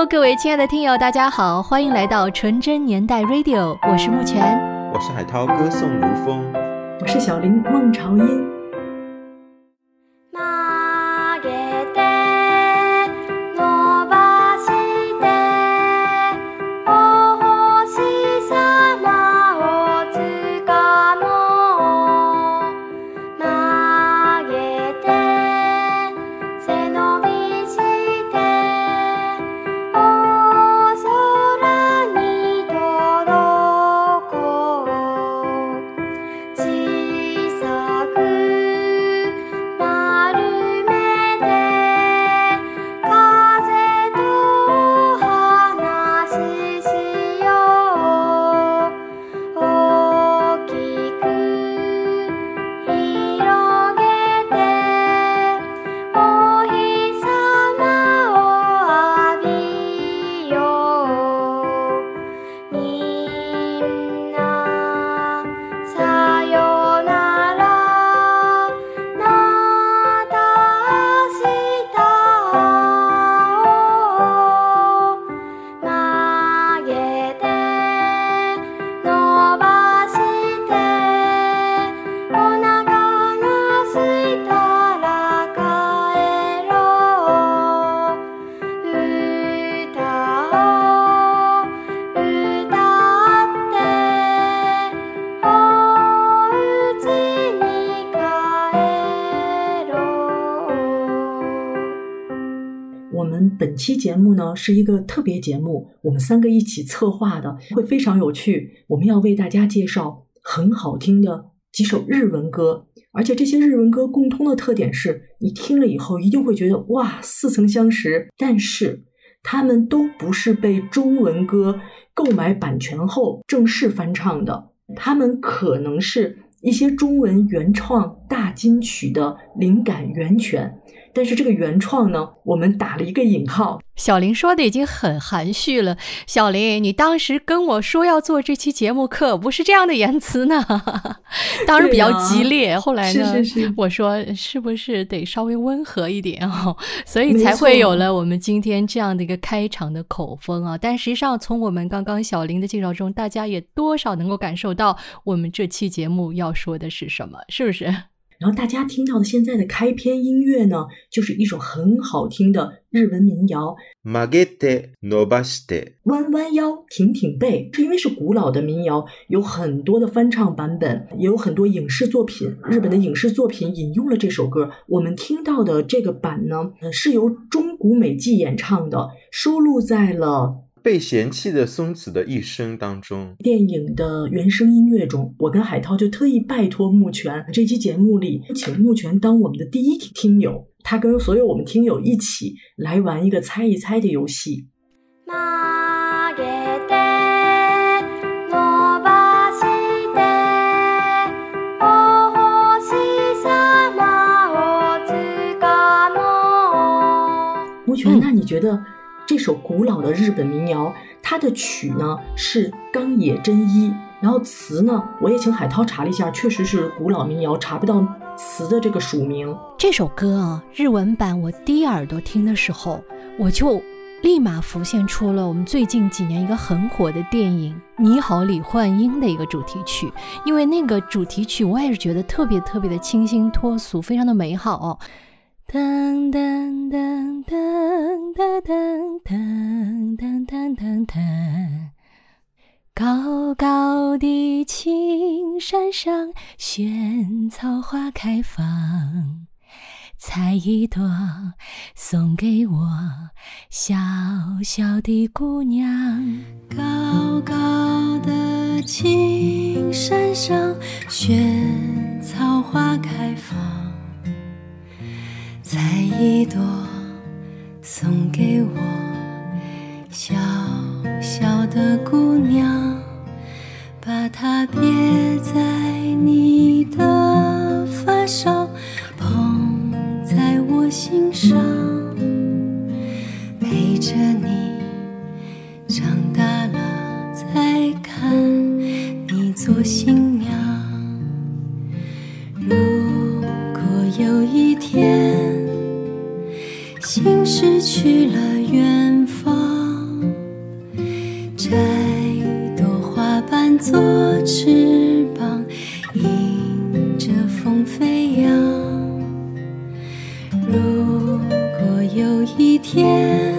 Hello，各位亲爱的听友，大家好，欢迎来到纯真年代 Radio，我是木泉，我是海涛，歌颂如风，我是小林，孟朝英。呢是一个特别节目，我们三个一起策划的，会非常有趣。我们要为大家介绍很好听的几首日文歌，而且这些日文歌共通的特点是，你听了以后一定会觉得哇，似曾相识。但是他们都不是被中文歌购买版权后正式翻唱的，他们可能是一些中文原创大金曲的灵感源泉。但是这个原创呢，我们打了一个引号。小林说的已经很含蓄了。小林，你当时跟我说要做这期节目，可不是这样的言辞呢。当时比较激烈，后来呢，我说是不是得稍微温和一点哦，所以才会有了我们今天这样的一个开场的口风啊。但实际上，从我们刚刚小林的介绍中，大家也多少能够感受到我们这期节目要说的是什么，是不是？然后大家听到的现在的开篇音乐呢，就是一首很好听的日文民谣。弯弯腰，挺挺背，是因为是古老的民谣，有很多的翻唱版本，也有很多影视作品，日本的影视作品引用了这首歌。我们听到的这个版呢，是由中谷美纪演唱的，收录在了。被嫌弃的松子的一生当中，电影的原声音乐中，我跟海涛就特意拜托木泉，这期节目里请木泉当我们的第一听友，他跟所有我们听友一起来玩一个猜一猜的游戏。木泉，那你觉得？这首古老的日本民谣，它的曲呢是冈野真一，然后词呢，我也请海涛查了一下，确实是古老民谣，查不到词的这个署名。这首歌啊，日文版我第一耳朵听的时候，我就立马浮现出了我们最近几年一个很火的电影《你好，李焕英》的一个主题曲，因为那个主题曲我也是觉得特别特别的清新脱俗，非常的美好。噔噔噔噔噔噔噔噔噔噔噔，高高的青山上，萱草花开放，采一朵送给我小小的姑娘。高高的青山上，萱草花开放。采一朵送给我小小的姑娘，把它别在你的发梢，捧在我心上，陪着你长大了再看你做新心失去了远方。摘朵花瓣做翅膀，迎着风飞扬。如果有一天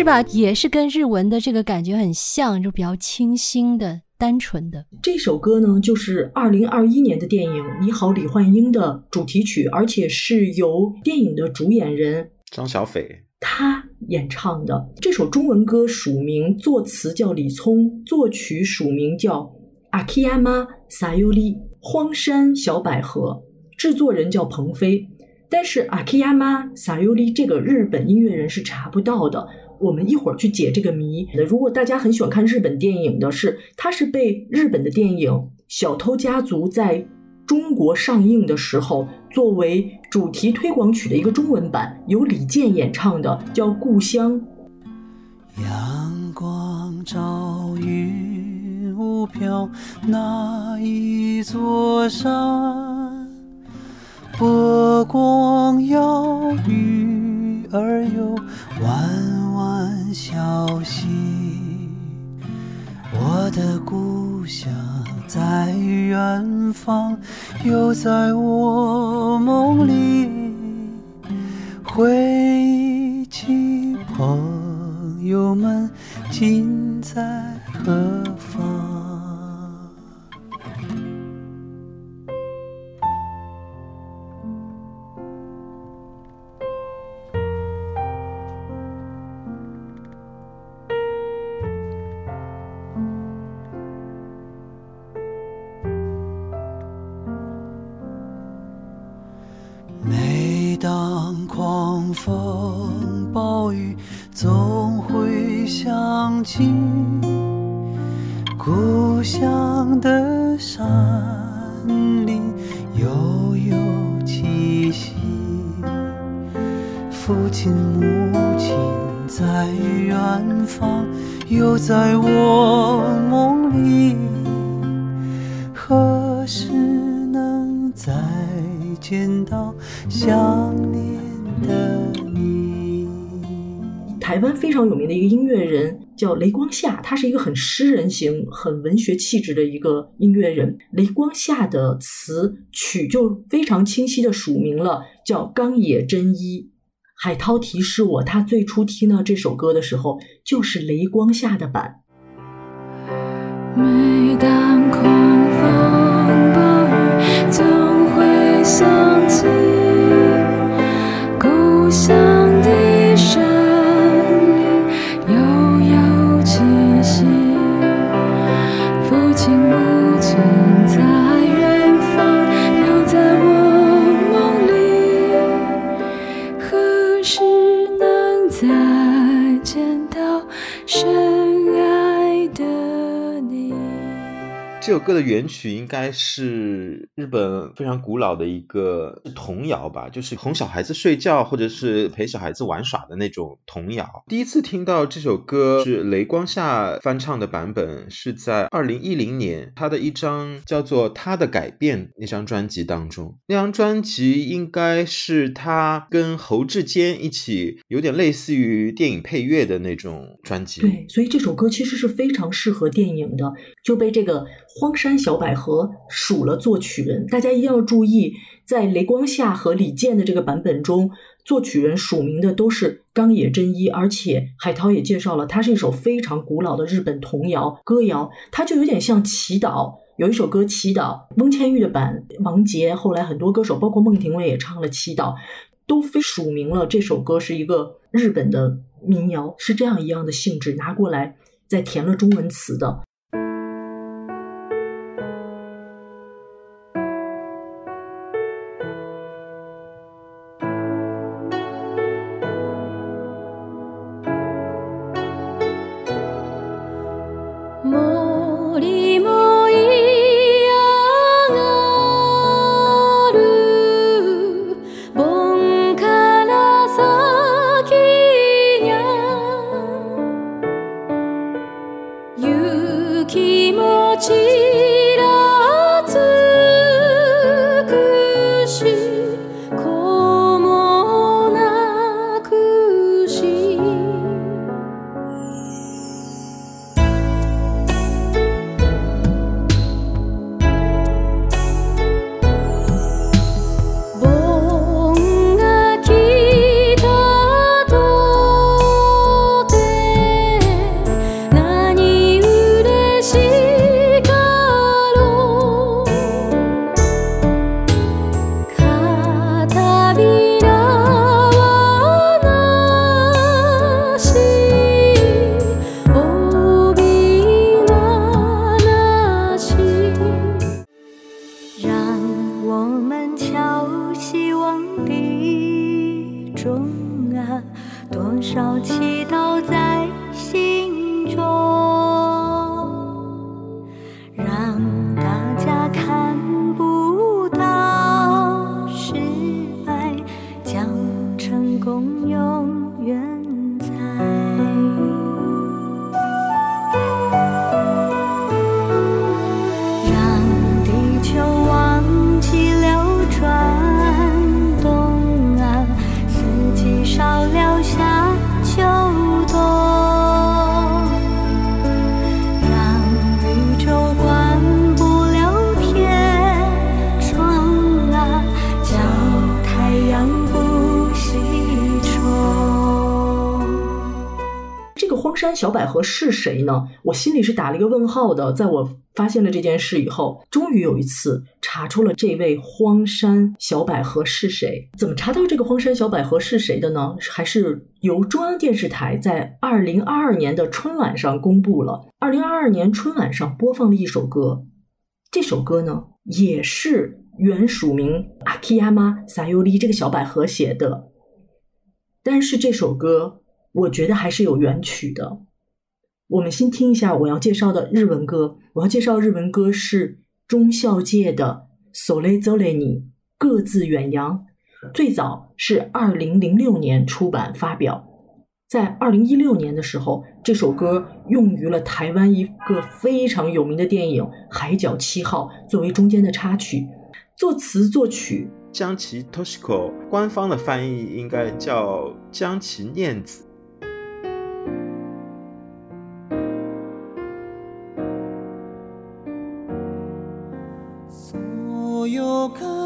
是吧？也是跟日文的这个感觉很像，就比较清新的、单纯的。这首歌呢，就是二零二一年的电影《你好，李焕英》的主题曲，而且是由电影的主演人张小斐，他演唱的。这首中文歌署名作词叫李聪，作曲署名叫阿基亚妈撒尤里荒山小百合，制作人叫鹏飞。但是阿基亚妈撒尤里这个日本音乐人是查不到的。我们一会儿去解这个谜。如果大家很喜欢看日本电影的是，它是被日本的电影《小偷家族》在中国上映的时候作为主题推广曲的一个中文版，由李健演唱的，叫《故乡》。阳光照云雾飘，那一座山，波光摇，雨而又，弯弯小溪。我的故乡在远方，又在我梦里，回忆起朋友们今在何方？又在我梦里。何时能再见到想念的你？台湾非常有名的一个音乐人叫雷光夏，他是一个很诗人型、很文学气质的一个音乐人。雷光夏的词曲就非常清晰的署名了，叫冈野真一。海涛提示我，他最初听到这首歌的时候，就是雷光下的版。每当狂风暴雨，总会想起这首歌的原曲应该是日本非常古老的一个童谣吧，就是哄小孩子睡觉或者是陪小孩子玩耍的那种童谣。第一次听到这首歌是雷光夏翻唱的版本，是在二零一零年他的一张叫做《他的改变》那张专辑当中。那张专辑应该是他跟侯志坚一起，有点类似于电影配乐的那种专辑。对，所以这首歌其实是非常适合电影的，就被这个荒山小百合数了作曲人。大家一定要注意，在雷光夏和李健的这个版本中，作曲人署名的都是冈野真一，而且海涛也介绍了，它是一首非常古老的日本童谣歌谣，它就有点像祈祷。有一首歌《祈祷》，翁倩玉的版，王杰后来很多歌手，包括孟庭苇也唱了《祈祷》，都非署名了这首歌是一个日本的民谣，是这样一样的性质，拿过来再填了中文词的。小百合是谁呢？我心里是打了一个问号的。在我发现了这件事以后，终于有一次查出了这位荒山小百合是谁。怎么查到这个荒山小百合是谁的呢？还是由中央电视台在二零二二年的春晚上公布了。二零二二年春晚上播放了一首歌，这首歌呢也是原署名 Akiyama Sayori 这个小百合写的，但是这首歌我觉得还是有原曲的。我们先听一下我要介绍的日文歌。我要介绍日文歌是中孝介的《So le z o le ni》，各自远扬。最早是二零零六年出版发表，在二零一六年的时候，这首歌用于了台湾一个非常有名的电影《海角七号》作为中间的插曲，作词作曲江崎 Toshiko，官方的翻译应该叫江崎念子。そ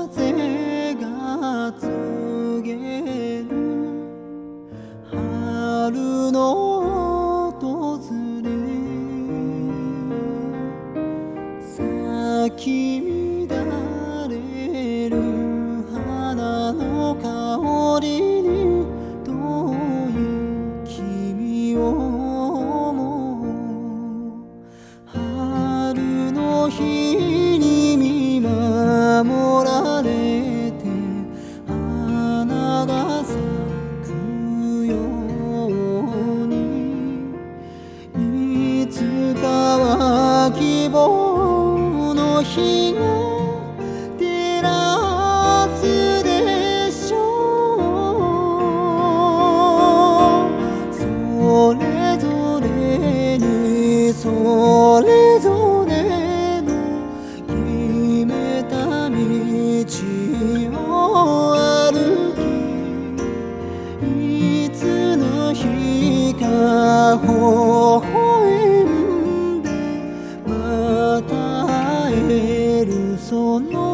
その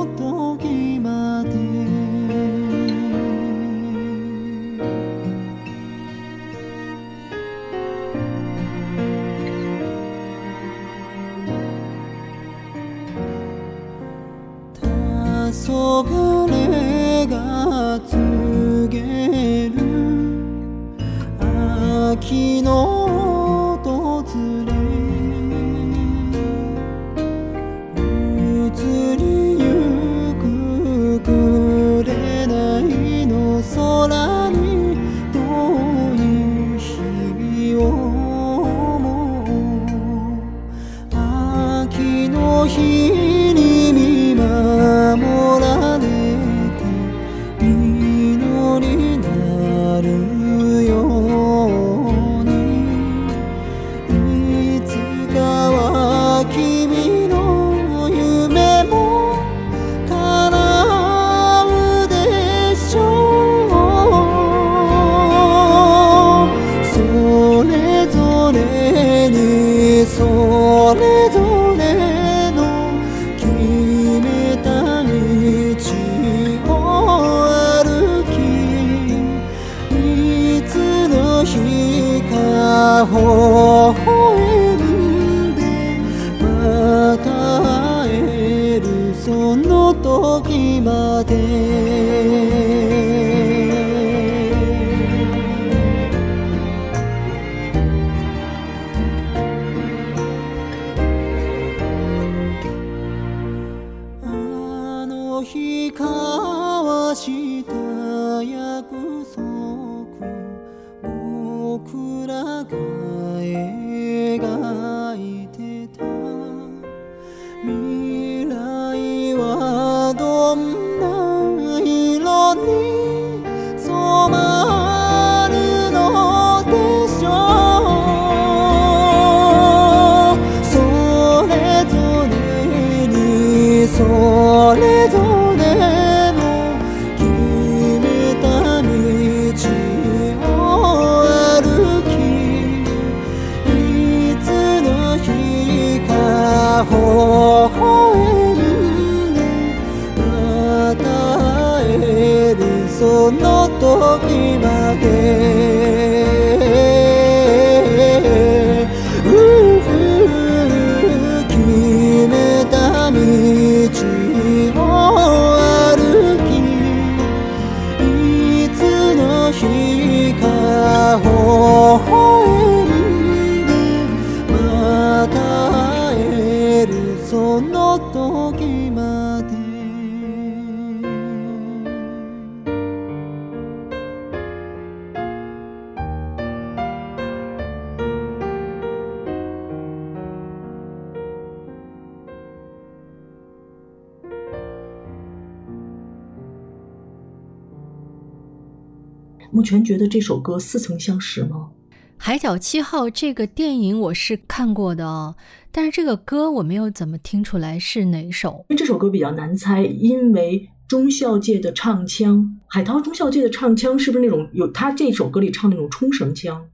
这首歌似曾相识吗？《海角七号》这个电影我是看过的哦，但是这个歌我没有怎么听出来是哪首。因为这首歌比较难猜，因为中校界的唱腔，海涛中校界的唱腔是不是那种有他这首歌里唱那种冲绳腔？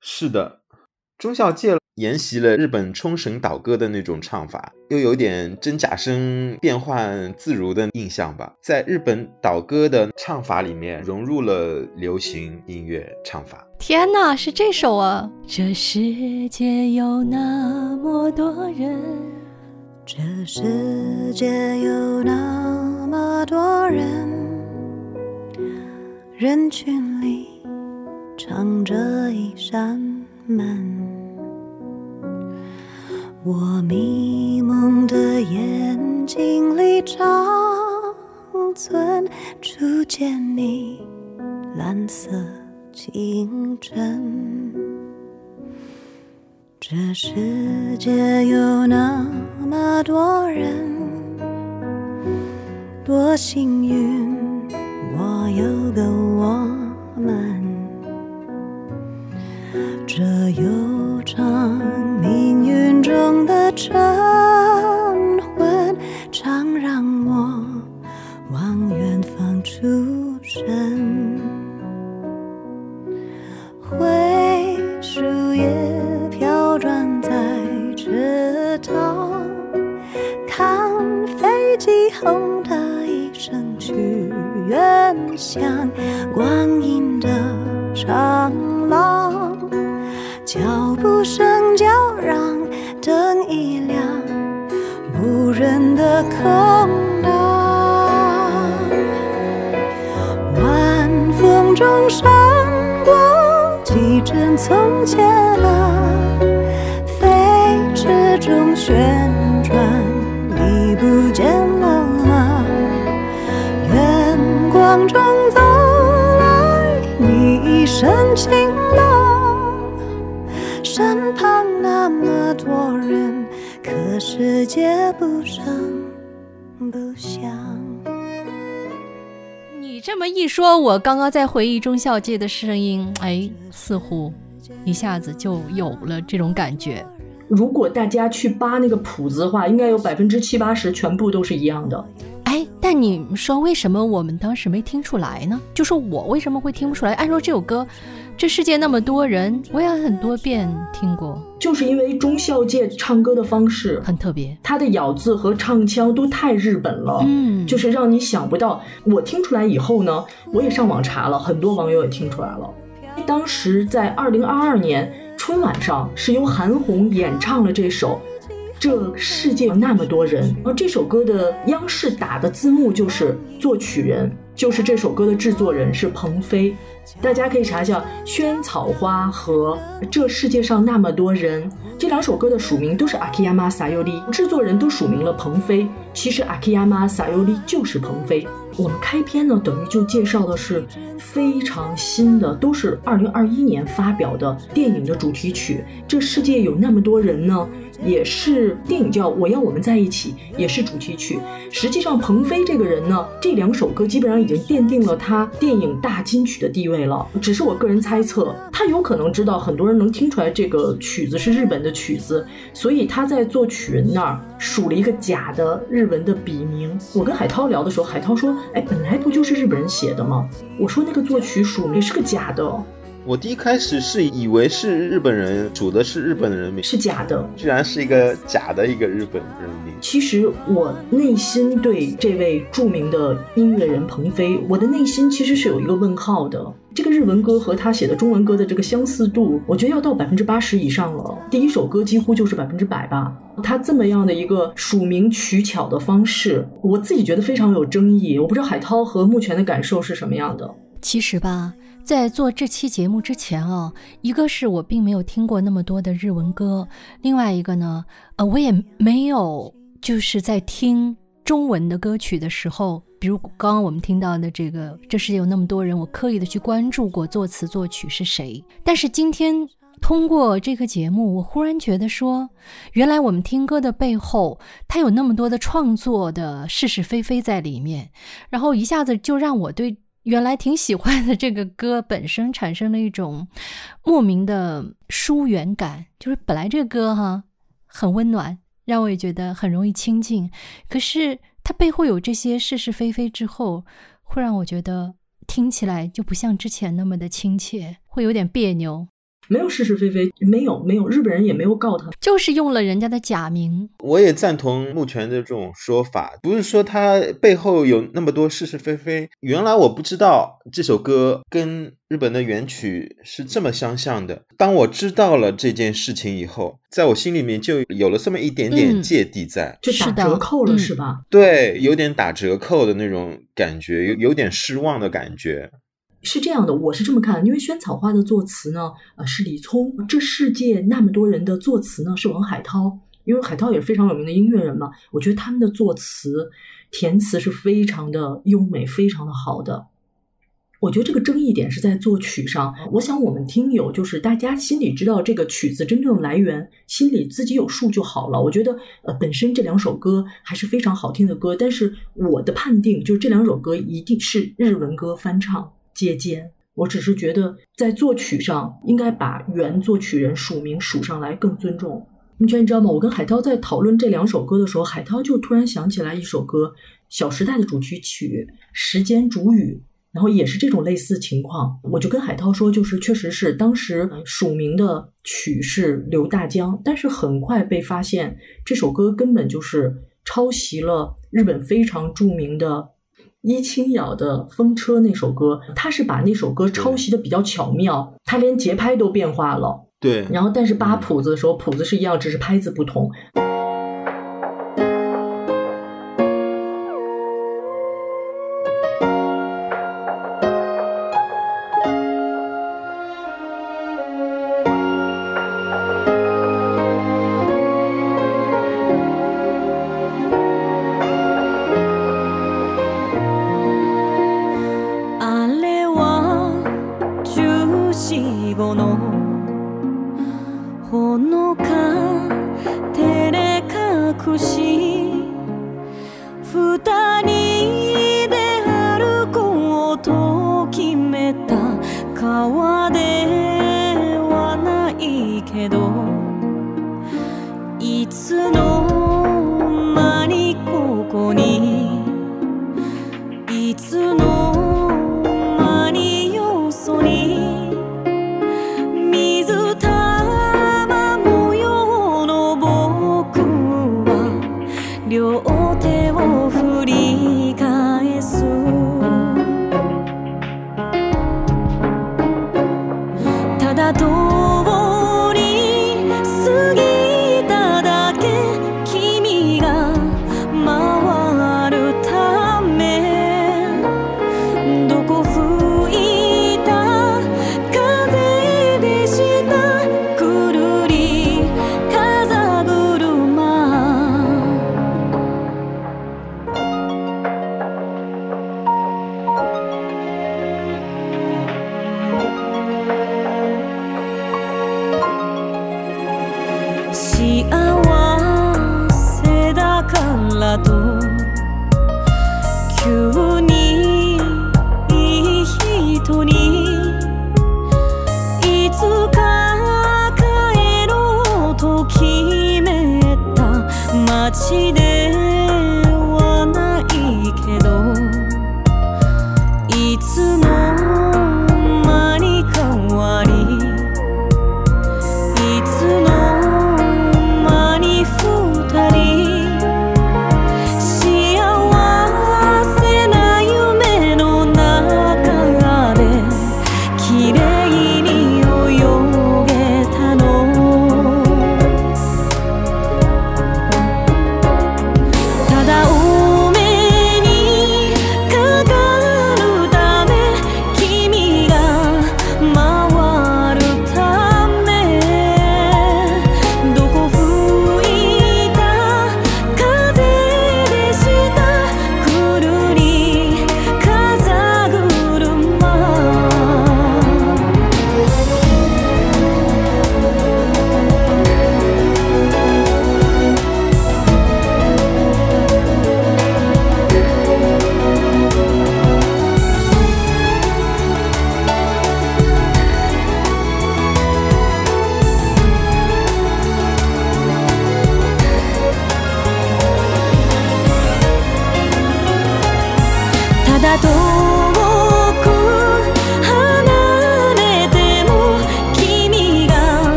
是的，中校界沿袭了日本冲绳岛歌的那种唱法，又有点真假声变换自如的印象吧。在日本岛歌的唱法里面，融入了流行音乐唱法。天哪，是这首啊！这世界有那么多人，这世界有那么多人，人群里藏着一扇门。我迷蒙的眼睛里长存初见你蓝色清晨。这世界有那么多人，多幸运，我有个我们。这悠长晨昏，常让我往远方出神。灰树叶飘转在池塘，看飞机轰的一声去远乡，光阴的长廊，脚步声叫嚷，人的空荡晚风中闪过几帧从前啊飞驰中旋转已不见了吗？远光中走来你一身晴世界不声不响。你这么一说，我刚刚在回忆中孝介的声音，哎，似乎一下子就有了这种感觉。如果大家去扒那个谱子的话，应该有百分之七八十全部都是一样的。哎，但你说为什么我们当时没听出来呢？就说我为什么会听不出来？按说这首歌，这世界那么多人，我也很多遍听过，就是因为中孝介唱歌的方式，很特别。他的咬字和唱腔都太日本了，嗯就是让你想不到。我听出来以后呢，我也上网查了，很多网友也听出来了。当时在二零二二年春晚上，是由韩红演唱了这首《这世界有那么多人》，而这首歌的央视打的字幕就是作曲人，就是这首歌的制作人是鹏飞。大家可以查一下《萱草花》和《这世界上那么多人》这两首歌的署名都是 Akiyama Sayori，制作人都署名了鹏飞。其实 Akiyama Sayori 就是鹏飞。我们开篇呢，等于就介绍的是非常新的，都是二零二一年发表的电影的主题曲。这世界有那么多人呢，也是电影叫《我要我们在一起》，也是主题曲。实际上，鹏飞这个人呢，这两首歌基本上已经奠定了他电影大金曲的地位了。只是我个人猜测，他有可能知道很多人能听出来这个曲子是日本的曲子，所以他在作曲人那儿署了一个假的日文的笔名。我跟海涛聊的时候，海涛说：“哎，本来不就是日本人写的吗？”我说那个作曲署名是个假的，我第一开始是以为是日本人，署的是日本人名，是假的。居然是一个假的一个日本人名。其实我内心对这位著名的音乐人鹏飞，我的内心其实是有一个问号的。这个日文歌和他写的中文歌的这个相似度，我觉得要到百分之八十以上了。第一首歌几乎就是百分之百吧。他这么样的一个署名取巧的方式，我自己觉得非常有争议。我不知道海涛和目前的感受是什么样的。其实吧，在做这期节目之前啊，一个是我并没有听过那么多的日文歌，另外一个呢，呃，我也没有就是在听中文的歌曲的时候，比如刚刚我们听到的这个《这世界有那么多人》，我刻意的去关注过作词作曲是谁。但是今天通过这个节目，我忽然觉得说，原来我们听歌的背后，它有那么多的创作的是是非非在里面，然后一下子就让我对。原来挺喜欢的这个歌本身产生了一种莫名的疏远感，就是本来这个歌哈很温暖，让我也觉得很容易亲近，可是它背后有这些是是非非之后，会让我觉得听起来就不像之前那么的亲切，会有点别扭。没有是是非非，没有没有，日本人也没有告他，就是用了人家的假名。我也赞同目前的这种说法，不是说他背后有那么多是是非非。原来我不知道这首歌跟日本的原曲是这么相像的。当我知道了这件事情以后，在我心里面就有了这么一点点嗯芥蒂在，就打折扣了嗯是吧？对，有点打折扣的那种感觉，有有点失望的感觉。是这样的，我是这么看，因为《萱草花》的作词呢，呃，是李聪，《这世界那么多人》的作词呢是王海涛，因为海涛也是非常有名的音乐人嘛，我觉得他们的作词、填词是非常的优美，非常的好的。我觉得这个争议点是在作曲上。我想我们听友就是大家心里知道这个曲子真正的来源，心里自己有数就好了。我觉得呃，本身这两首歌还是非常好听的歌，但是我的判定就是这两首歌一定是日文歌翻唱借鉴。我只是觉得在作曲上应该把原作曲人署名署上来更尊重。你觉得你知道吗？我跟海涛在讨论这两首歌的时候，海涛就突然想起来一首歌，《小时代》的主题曲《时间煮雨》。然后也是这种类似情况，我就跟海涛说，就是确实是当时署名的曲是刘大江，但是很快被发现这首歌根本就是抄袭了日本非常著名的伊清瑶的《风车》那首歌，他是把那首歌抄袭的比较巧妙，他连节拍都变化了，对，然后但是扒谱子的时候谱子是一样，只是拍子不同。ほのか照れ隠し。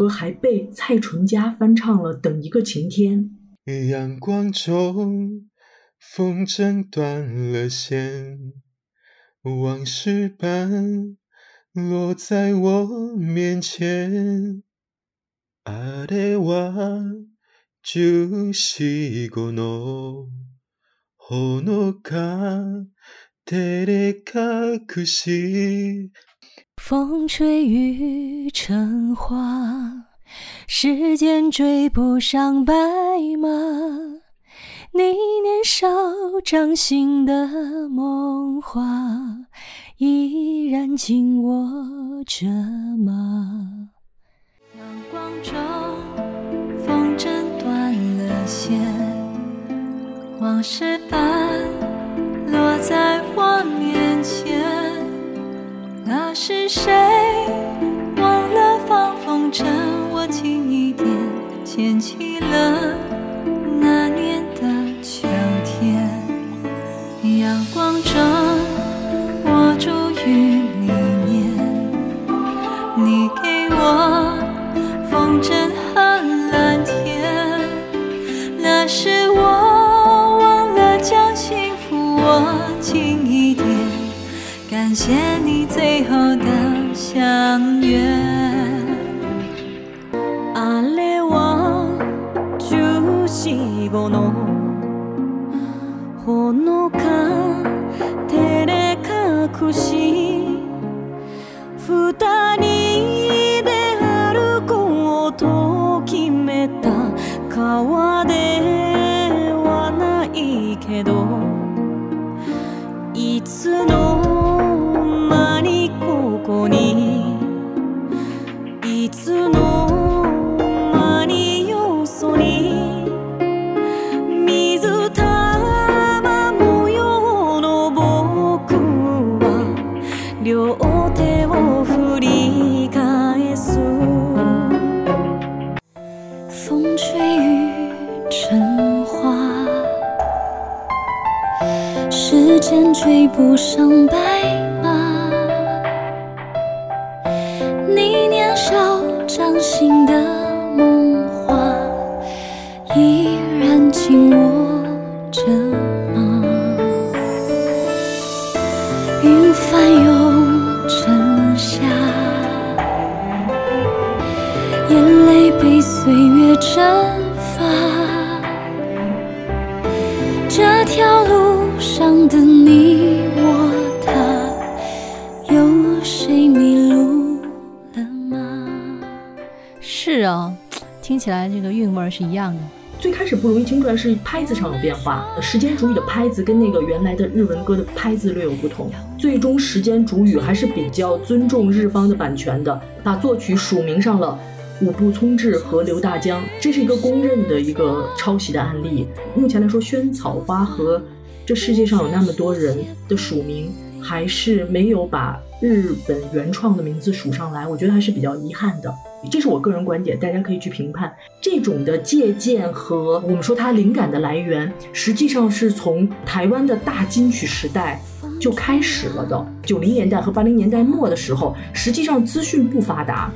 歌还被蔡淳佳翻唱了等一个晴天。阳光中风筝断了线，往事般落在我面前。あれは。风吹雨成花时间追不上白马你年少掌心的梦话依然紧握着吗？阳光中风筝断了线往事般落在我面前。那是谁忘了放风筝？我轻一点牵起了感谢你最后的相约。あれは十四五のほのか照れ隠し二人で歩こうと決めた川ではないけどいつの ここにいつの間によそに水玉模様の僕は両手を振り返す风吹雨成花，时间追不上 一样的。最开始不容易听出来是拍子上有变化，时间主语的拍子跟那个原来的日文歌的拍子略有不同。最终时间主语还是比较尊重日方的版权的，把作曲署名上了五部聪志和刘大江，这是一个公认的一个抄袭的案例。目前来说，萱草花和这世界上有那么多人的署名，还是没有把日本原创的名字署上来，我觉得还是比较遗憾的。这是我个人观点，大家可以去评判。这种的借鉴和我们说它灵感的来源，实际上是从台湾的大金曲时代就开始了的。九零年代和八零年代末的时候，实际上资讯不发达。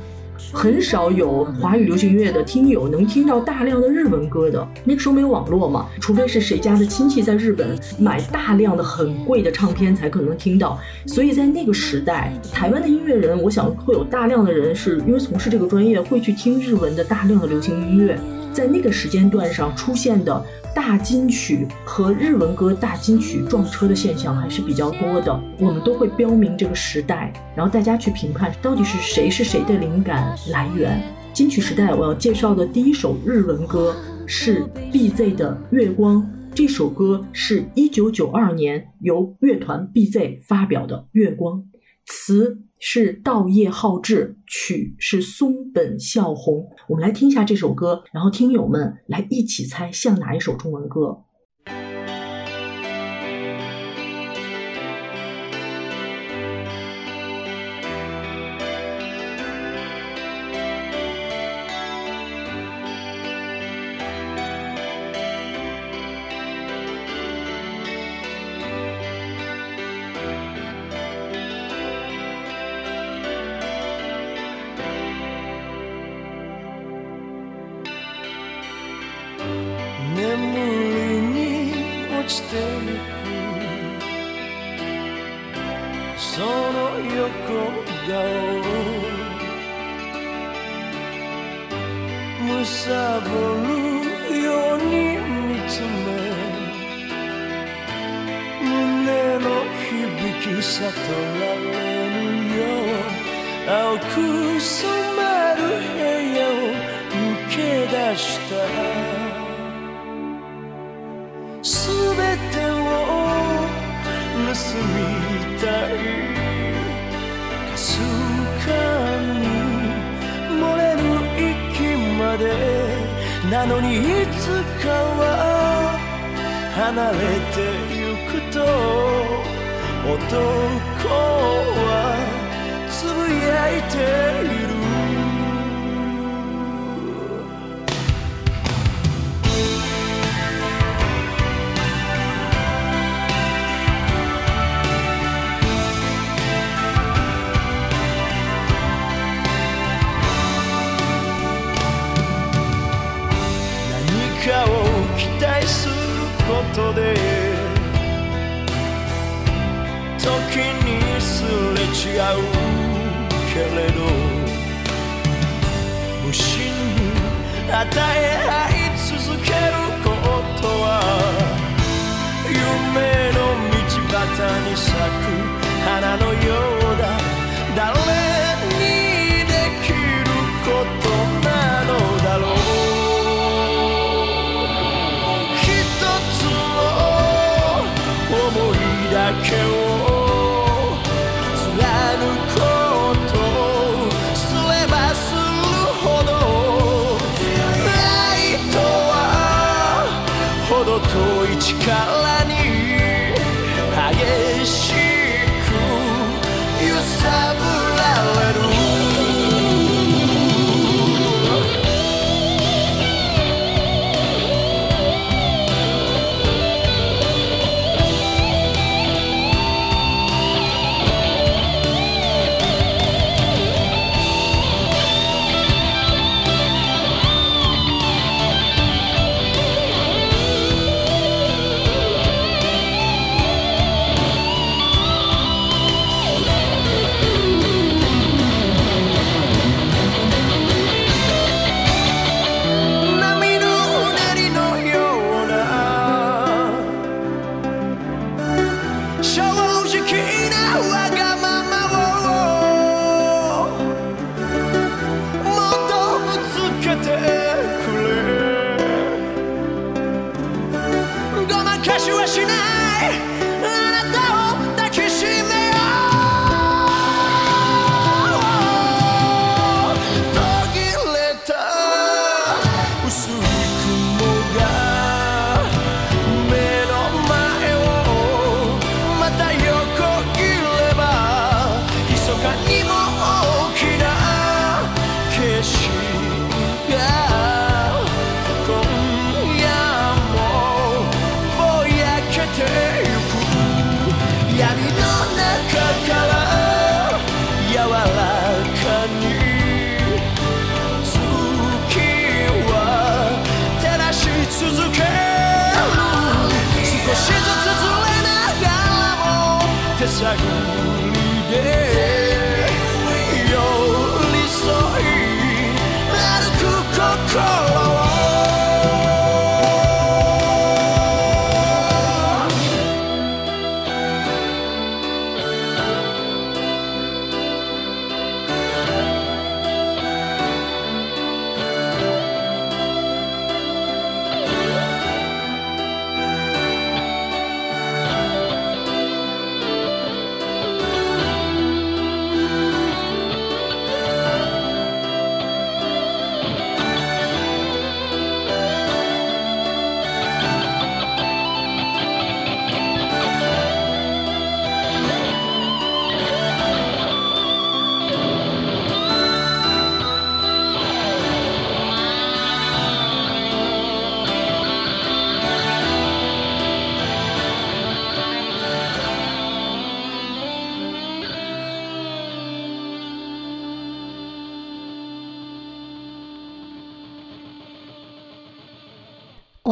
很少有华语流行乐的听友能听到大量的日文歌的。那个时候没有网络嘛，除非是谁家的亲戚在日本买大量的很贵的唱片才可能听到。所以在那个时代，台湾的音乐人，我想会有大量的人是因为从事这个专业，会去听日文的大量的流行音乐。在那个时间段上出现的大金曲和日文歌大金曲撞车的现象还是比较多的，我们都会标明这个时代，然后大家去评判到底是谁是谁的灵感来源。金曲时代我要介绍的第一首日文歌是 BZ 的《月光》，这首歌是一九九二年由乐团 BZ 发表的《月光》，词是稻叶浩志，曲是松本孝宏。我们来听一下这首歌，然后听友们来一起猜像哪一首中文歌。無心に与え合い 手探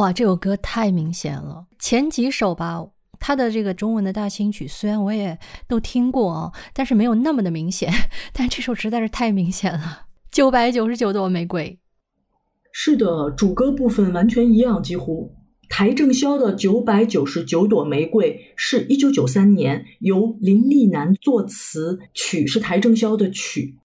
哇，这首歌太明显了。前几首吧，它的这个中文的大清曲，虽然我也都听过啊，但是没有那么的明显。但这首实在是太明显了，九百九十九朵玫瑰。是的，主歌部分完全一样，几乎。邰正宵的《九百九十九朵玫瑰》是一九九三年由林立南作词，曲是邰正宵的曲。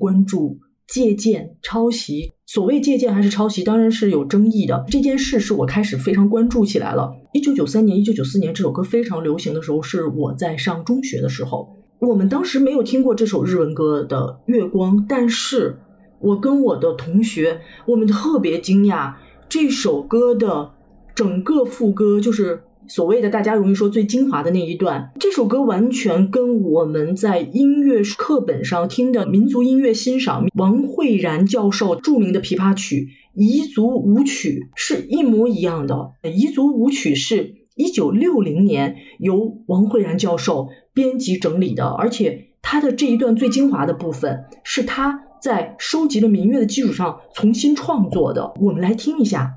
关注借鉴、抄袭。所谓借鉴还是抄袭，当然是有争议的。这件事是我开始非常关注起来了。一九九三年、一九九四年这首歌非常流行的时候，是我在上中学的时候。我们当时没有听过这首日文歌的《月光》，但是我跟我的同学，我们特别惊讶这首歌的整个副歌就是所谓的大家容易说最精华的那一段，这首歌完全跟我们在音乐课本上听的民族音乐欣赏王慧然教授著名的琵琶曲《彝族舞曲》是一模一样的。彝族舞曲是一九六零年由王慧然教授编辑整理的，而且他的这一段最精华的部分是他在收集了民乐的基础上重新创作的。我们来听一下。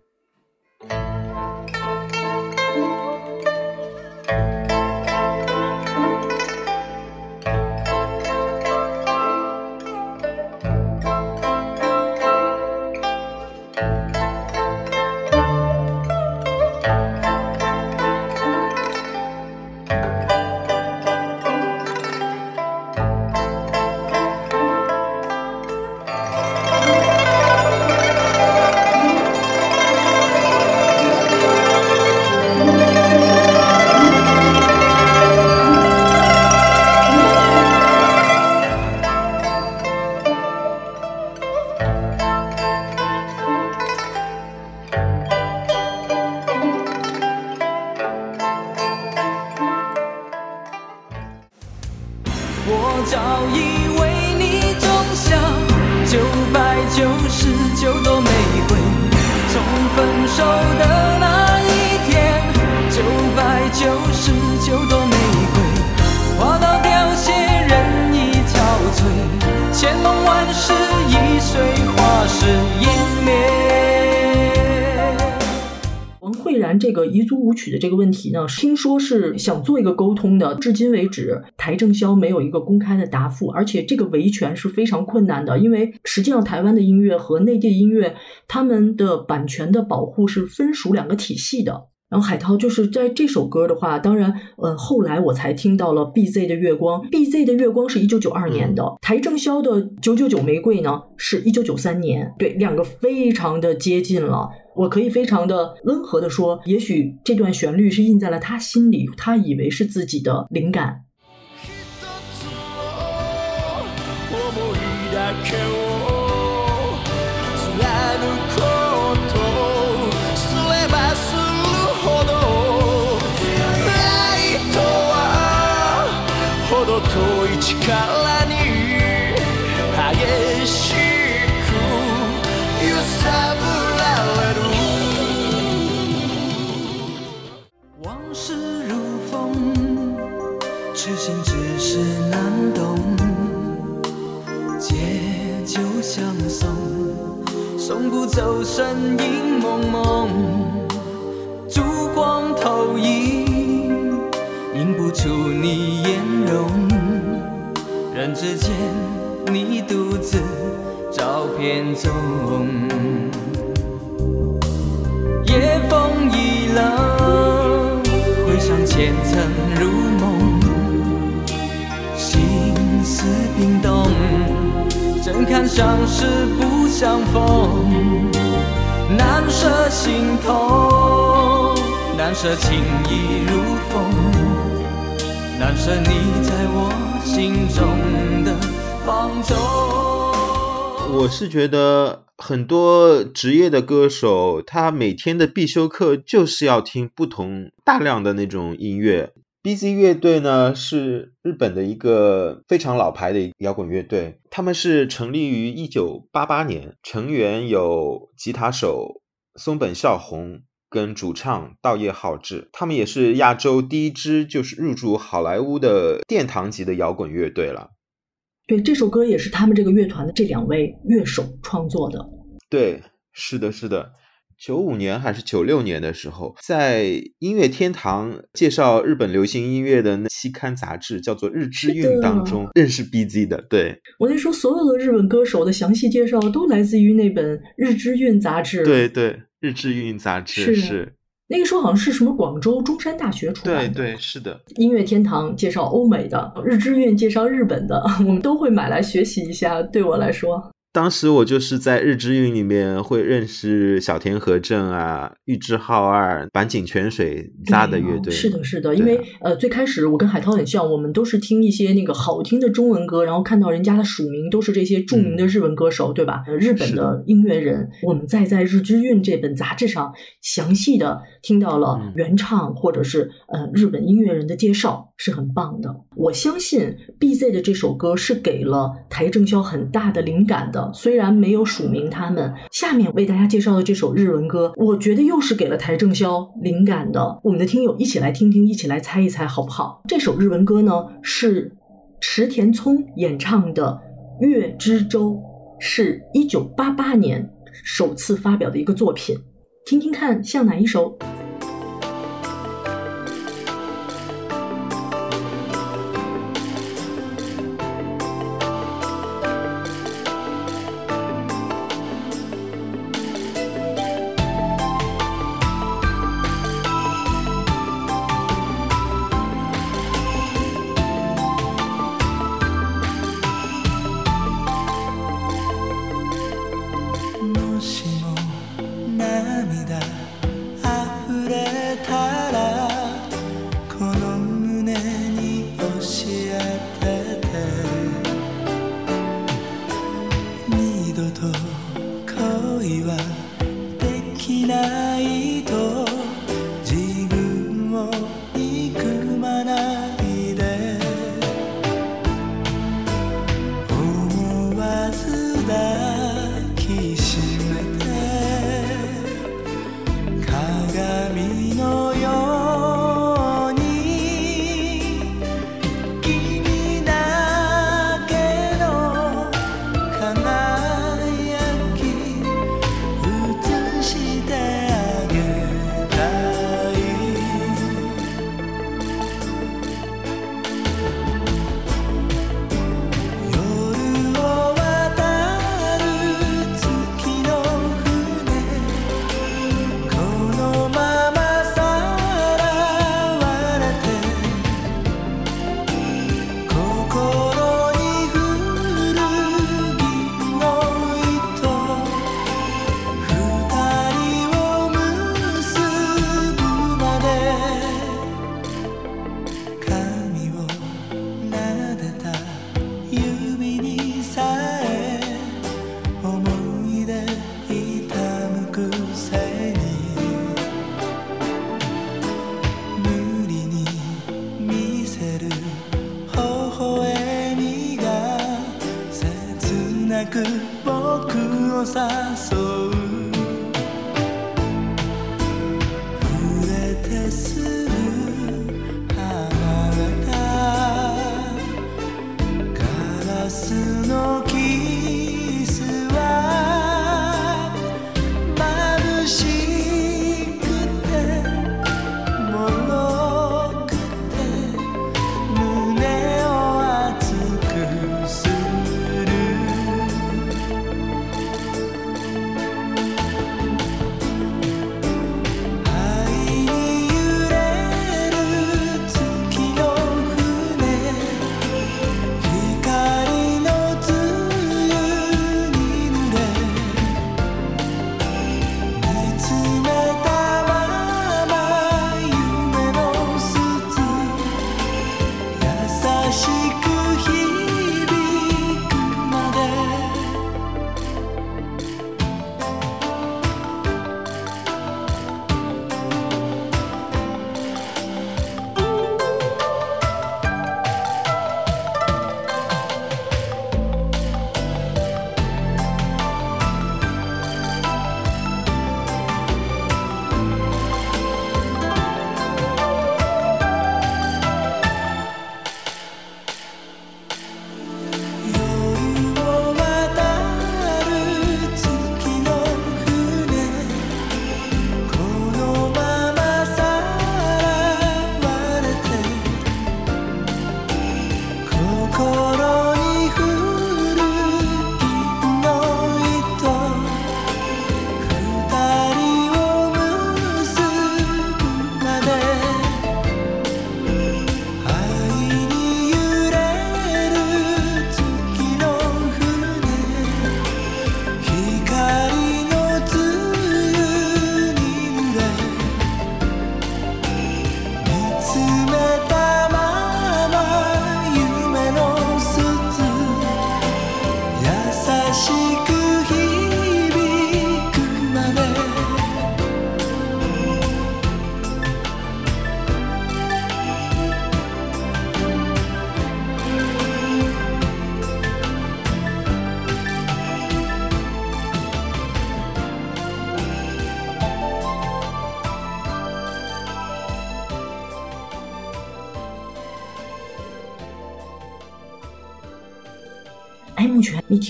这个问题呢，听说是想做一个沟通的，至今为止台正宵没有一个公开的答复，而且这个维权是非常困难的，因为实际上台湾的音乐和内地音乐，他们的版权的保护是分属两个体系的。然后海涛就是在这首歌的话，当然，呃，后来我才听到了 BZ 的月光，BZ 的月光是一九九二年的，台正宵的九九九玫瑰呢是一九九三年，对，两个非常的接近了。我可以非常的温和的说，也许这段旋律是印在了他心里，他以为是自己的灵感。思い身影蒙蒙。烛光投影，映不出你颜容。人之间，你独自照片中。夜风已冷，回想前尘如梦，心思冰冻，怎堪相识不相逢？难舍心痛，难舍情意如风，难舍你在我心中的放纵。我是觉得很多职业的歌手，他每天的必修课就是要听不同大量的那种音乐。BZ 乐队呢是日本的一个非常老牌的摇滚乐队，他们是成立于一九八八年，成员有吉他手松本孝宏跟主唱稻叶浩志，他们也是亚洲第一支就是入驻好莱坞的殿堂级的摇滚乐队了。对，这首歌也是他们这个乐团的这两位乐手创作的。对，是的，是的。九五年还是九六年的时候，在音乐天堂介绍日本流行音乐的那期刊杂志叫做《日之韵》当中认识 BZ 的。对，我那时候所有的日本歌手的详细介绍都来自于那本《日之韵》杂志。对对，《日之韵》杂志是那个时候好像是什么广州中山大学出版的。对对，是的。音乐天堂介绍欧美的，《日之韵》介绍日本的，我们都会买来学习一下。对我来说。当时我就是在日之韵里面会认识小田和正啊、玉置浩二、坂井泉水扎的乐队。是的，是的，因为呃最开始我跟海涛很像，我们都是听一些那个好听的中文歌，然后看到人家的署名都是这些著名的日文歌手，对吧？日本的音乐人，我们再在日之韵这本杂志上详细的听到了原唱或者是呃日本音乐人的介绍，是很棒的。我相信 BZ 的这首歌是给了台正宵很大的灵感的。虽然没有署名他们，下面为大家介绍的这首日文歌，我觉得又是给了台正宵灵感的。我们的听友一起来听听，一起来猜一猜，好不好？这首日文歌呢是池田聪演唱的《月之舟》，是一九八八年首次发表的一个作品，听听看像哪一首？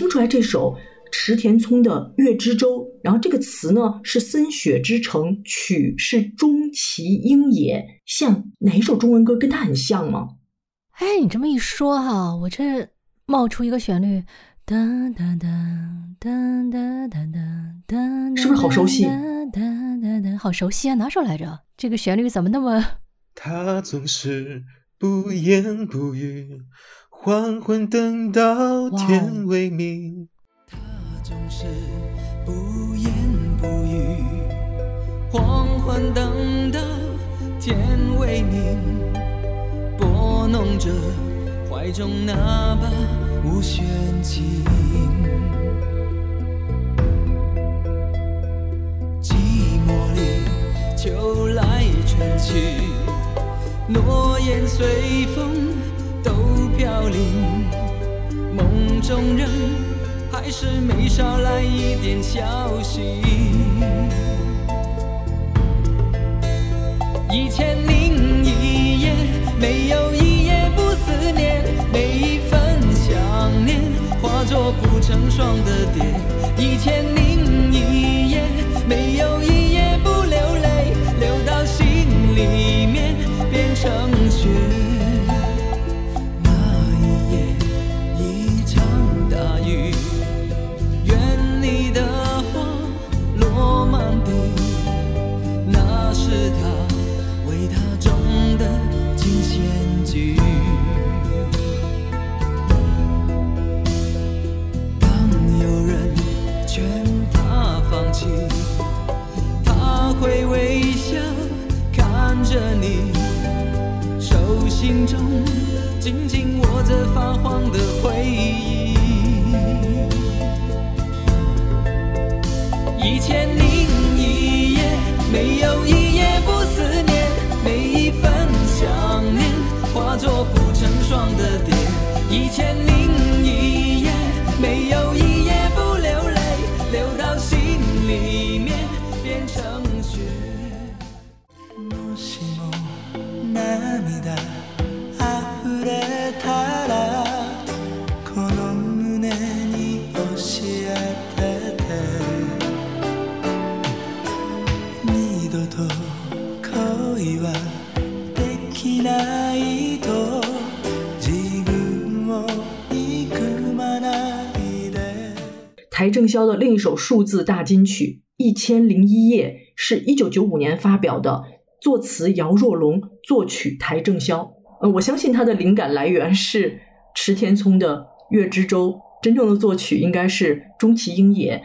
听出来这首池田聪的《月之舟》，然后这个词呢是森雪之城，曲是中崎英也，像哪一首中文歌跟它很像吗？哎，你这么一说哈，我这冒出一个旋律，噔噔噔噔噔噔噔噔，是不是好熟悉哒哒哒哒，好熟悉啊！哪首来着？这个旋律怎么那么……他总是不言不语，黄昏等到天未明。他总是不言不语，黄昏等到天未明，拨弄着怀中那把无弦琴。寂寞里，秋来春去，诺言随风凋零。梦中人还是没捎来一点消息。一千零一夜，没有一夜不思念，每一份想念化作不成双的蝶。一千零一夜，没有一夜不流泪，流到心里面变成心中紧紧握着发黄的回忆。一千零一夜，没有一夜不思念，每一份想念化作不成双的蝶。一千零邰正宵的另一首数字大金曲《一千零一夜》是一九九五年发表的，作词姚若龙，作曲邰正宵。呃，我相信他的灵感来源是池田聪的《月之舟》，真正的作曲应该是中崎英也。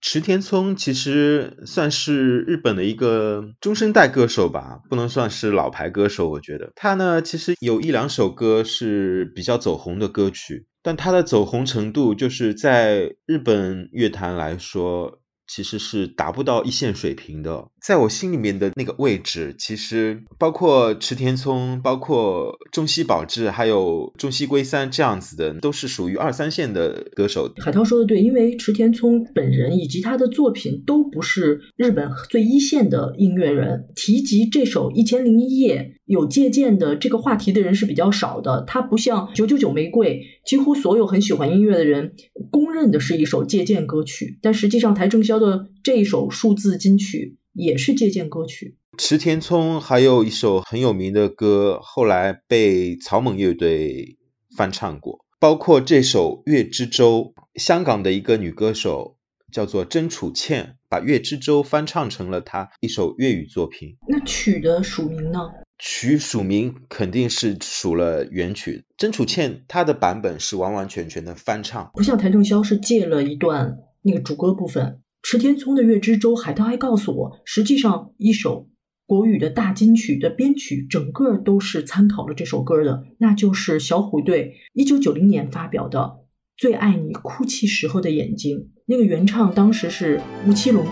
池田聪其实算是日本的一个中生代歌手吧，不能算是老牌歌手。我觉得他呢，其实有一两首歌是比较走红的歌曲，但他的走红程度就是在日本乐坛来说，其实是达不到一线水平的。在我心里面的那个位置，其实包括池田聪、包括中西保志，还有中西圭三这样子的，都是属于二三线的歌手。海涛说的对，因为池田聪本人以及他的作品都不是日本最一线的音乐人。提及这首《一千零一夜》有借鉴的这个话题的人是比较少的，它不像《九九九玫瑰》，几乎所有很喜欢音乐的人公认的是一首借鉴歌曲。但实际上，邰正宵的这一首数字金曲也是借鉴歌曲。池田聪还有一首很有名的歌，后来被草蜢乐队翻唱过，包括这首《月之舟》，香港的一个女歌手叫做甄楚倩，把《月之舟》翻唱成了她一首粤语作品。那曲的署名呢？曲署名肯定是属了原曲，曾楚倩她的版本是完完全全的翻唱。不像邰正宵是借了一段那个主歌部分。池田聪的《月之舟》，海涛还告诉我，实际上一首国语的大金曲的编曲，整个都是参考了这首歌的，那就是小虎队一九九零年发表的《最爱你哭泣时候的眼睛》，那个原唱当时是吴奇隆。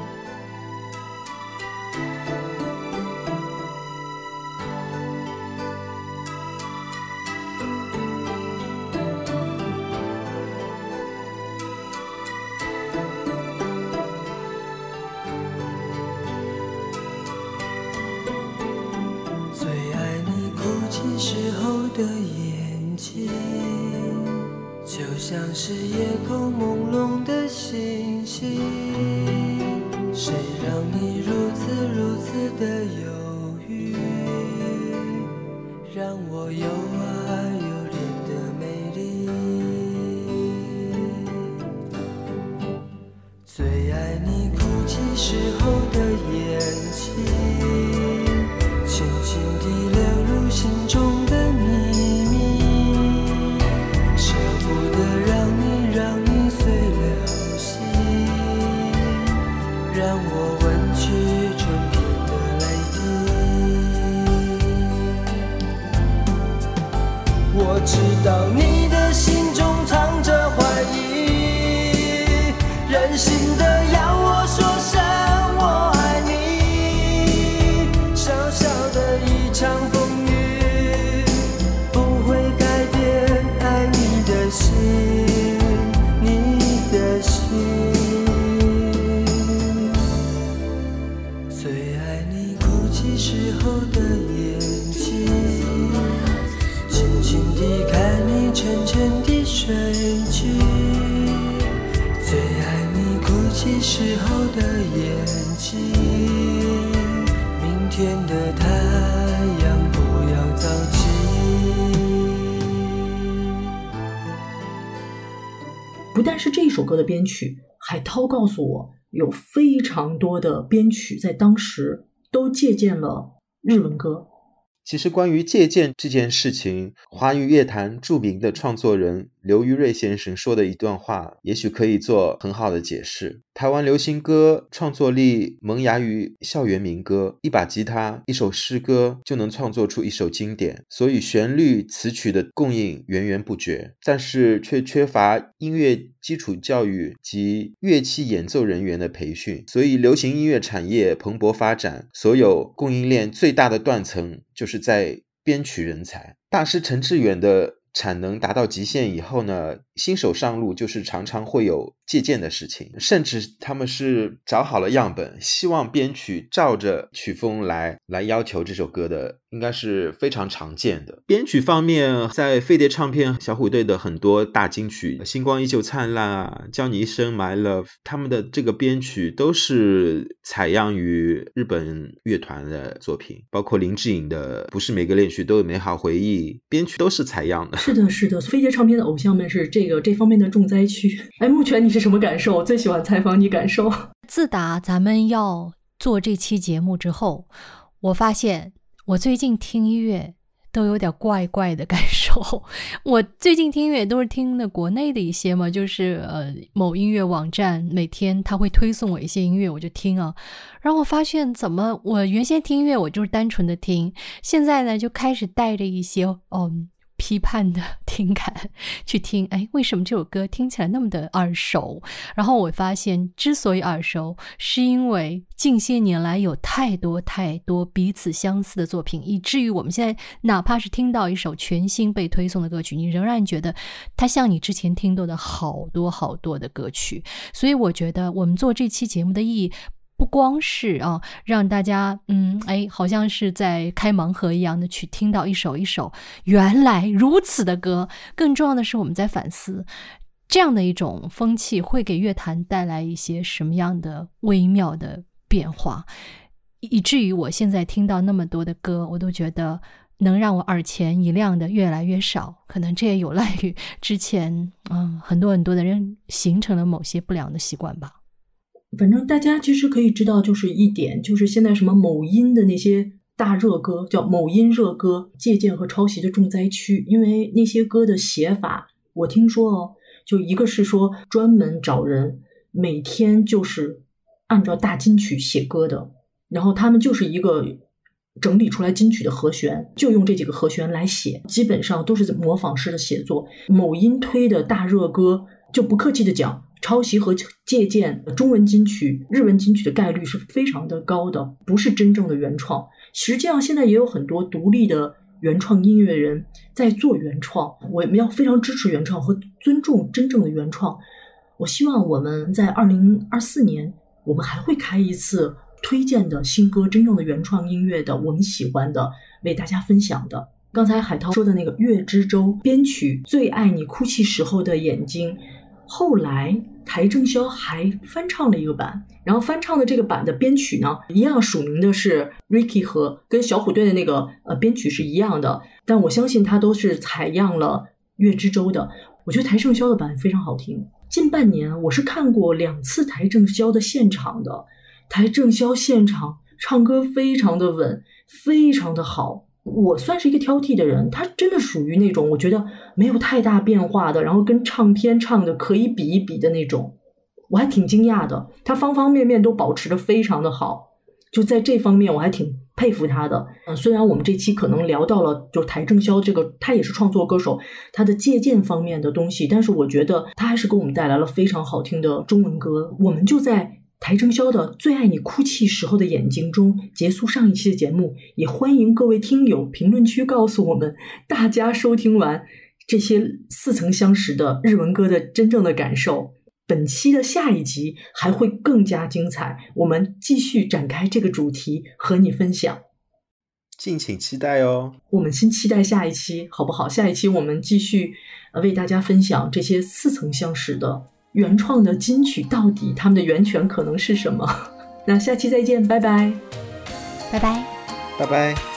像是夜空朦胧有非常多的编曲在当时都借鉴了日文歌。其实关于借鉴这件事情，华语乐坛著名的创作人刘玉瑞先生说的一段话，也许可以做很好的解释。台湾流行歌创作力萌芽于校园民歌，一把吉他、一首诗歌就能创作出一首经典，所以旋律词曲的供应源源不绝，但是却缺乏音乐基础教育及乐器演奏人员的培训，所以流行音乐产业蓬勃发展，所有供应链最大的断层就是在编曲人才。大师陈志远的产能达到极限以后呢，新手上路就是常常会有借鉴的事情，甚至他们是找好了样本，希望编曲照着曲风来来要求这首歌的，应该是非常常见的。编曲方面，在飞碟唱片小虎队的很多大金曲，《星光依旧灿烂》啊，《叫你一声 My Love》，他们的这个编曲都是采样于日本乐团的作品，包括林志颖的《不是每个恋曲都有美好回忆》，编曲都是采样的。是的，是的，飞碟唱片的偶像们是这个这方面的重灾区。哎，目前你是什么感受？我最喜欢采访你感受。自打咱们要做这期节目之后，我发现我最近听音乐都有点怪怪的感受。我最近听音乐都是听的国内的一些嘛，就是呃某音乐网站每天他会推送我一些音乐，我就听啊。然后我发现怎么我原先听音乐我就是单纯的听，现在呢就开始带着一些嗯。批判的听感去听，哎，为什么这首歌听起来那么的耳熟？然后我发现，之所以耳熟，是因为近些年来有太多太多彼此相似的作品，以至于我们现在哪怕是听到一首全新被推送的歌曲，你仍然觉得它像你之前听到的好多好多的歌曲。所以我觉得我们做这期节目的意义。不光是啊，让大家嗯，哎，好像是在开盲盒一样的去听到一首一首原来如此的歌。更重要的是，我们在反思这样的一种风气会给乐坛带来一些什么样的微妙的变化，以至于我现在听到那么多的歌，我都觉得能让我耳前一亮的越来越少。可能这也有赖于之前嗯，很多很多的人形成了某些不良的习惯吧。反正大家其实可以知道，就是一点，就是现在什么某音的那些大热歌，叫某音热歌，借鉴和抄袭的重灾区。因为那些歌的写法，我听说哦，就一个是说专门找人每天就是按照大金曲写歌的，然后他们就是一个整理出来金曲的和弦，就用这几个和弦来写，基本上都是模仿式的写作。某音推的大热歌，就不客气的讲。抄袭和借鉴中文金曲、日文金曲的概率是非常的高的，不是真正的原创。实际上，现在也有很多独立的原创音乐人在做原创。我们要非常支持原创和尊重真正的原创。我希望我们在二零二四年，我们还会开一次推荐的新歌、真正的原创音乐的，我们喜欢的，为大家分享的。刚才海涛说的那个《月之舟》编曲《最爱你哭泣时候的眼睛》，后来邰正宵还翻唱了一个版，然后翻唱的这个版的编曲呢，一样署名的是 Ricky 和跟小虎队的那个呃编曲是一样的，但我相信他都是采样了《月之舟》的。我觉得邰正宵的版非常好听。近半年我是看过两次邰正宵的现场的，邰正宵现场唱歌非常的稳，非常的好。我算是一个挑剔的人，他真的属于那种我觉得没有太大变化的，然后跟唱片唱的可以比一比的那种，我还挺惊讶的。他方方面面都保持的非常的好，就在这方面我还挺佩服他的。嗯，虽然我们这期可能聊到了就邰正宵这个，他也是创作歌手，他的借鉴方面的东西，但是我觉得他还是给我们带来了非常好听的中文歌。我们就在。邰正宵的《最爱你哭泣时候的眼睛》中结束上一期的节目，也欢迎各位听友评论区告诉我们，大家收听完这些似曾相识的日文歌的真正的感受。本期的下一集还会更加精彩，我们继续展开这个主题和你分享，敬请期待哦。我们先期待下一期，好不好？下一期我们继续呃为大家分享这些似曾相识的。原创的金曲到底他们的源泉可能是什么？那下期再见，拜拜，拜拜，拜拜。